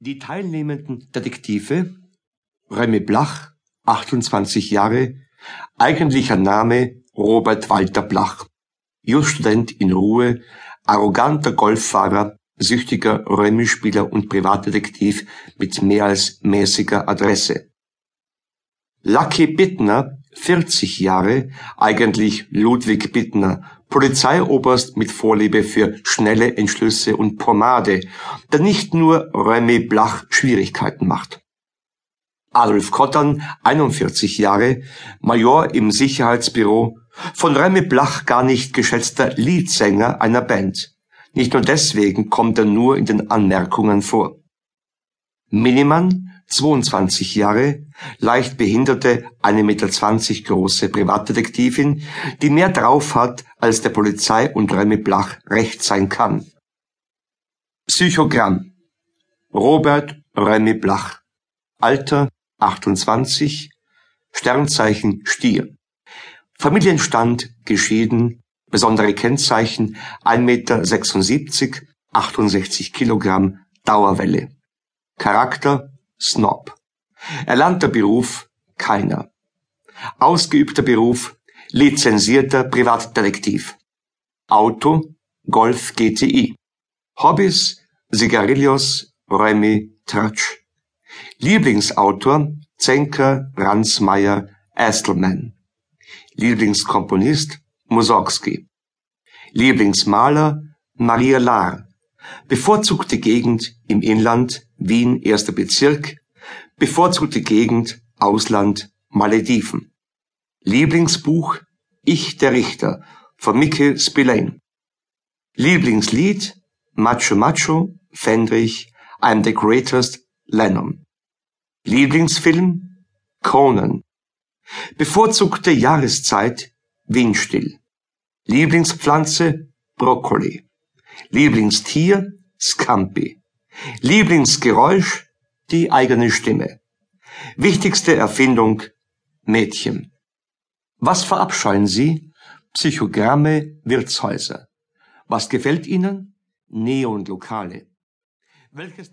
Die teilnehmenden Detektive Remy Blach, 28 Jahre, eigentlicher Name Robert Walter Blach, Juststudent in Ruhe, arroganter Golffahrer, süchtiger Remy-Spieler und Privatdetektiv mit mehr als mäßiger Adresse. Lucky Bittner, 40 Jahre, eigentlich Ludwig Bittner, Polizeioberst mit Vorliebe für schnelle Entschlüsse und Pomade, der nicht nur Remy Blach Schwierigkeiten macht. Adolf Kottern, 41 Jahre, Major im Sicherheitsbüro, von Remy Blach gar nicht geschätzter Leadsänger einer Band. Nicht nur deswegen kommt er nur in den Anmerkungen vor. Minimann, 22 Jahre, leicht behinderte, 1,20 Meter große Privatdetektivin, die mehr drauf hat, als der Polizei und Remy Blach recht sein kann. Psychogramm. Robert Remy Blach. Alter 28 Sternzeichen Stier. Familienstand geschieden besondere Kennzeichen 1,76 Meter 68 Kilogramm Dauerwelle. Charakter Snob. Erlernter Beruf keiner. Ausgeübter Beruf lizenzierter Privatdetektiv. Auto Golf GTI. Hobbys Sigarillos, Remy, Tratsch. Lieblingsautor Zenker, Ransmayr, Astelman. Lieblingskomponist Mussorgsky. Lieblingsmaler Maria Lahr. Bevorzugte Gegend im Inland Wien erster Bezirk, bevorzugte Gegend Ausland Malediven. Lieblingsbuch Ich der Richter von Mickey Spillane. Lieblingslied Macho Macho Fendrich I'm the Greatest Lennon. Lieblingsfilm Conan. Bevorzugte Jahreszeit Windstill. Lieblingspflanze Brokkoli. Lieblingstier Scampi. Lieblingsgeräusch die eigene Stimme. Wichtigste Erfindung Mädchen. Was verabscheuen Sie? Psychogramme, Wirtshäuser. Was gefällt Ihnen? Neonlokale. Welches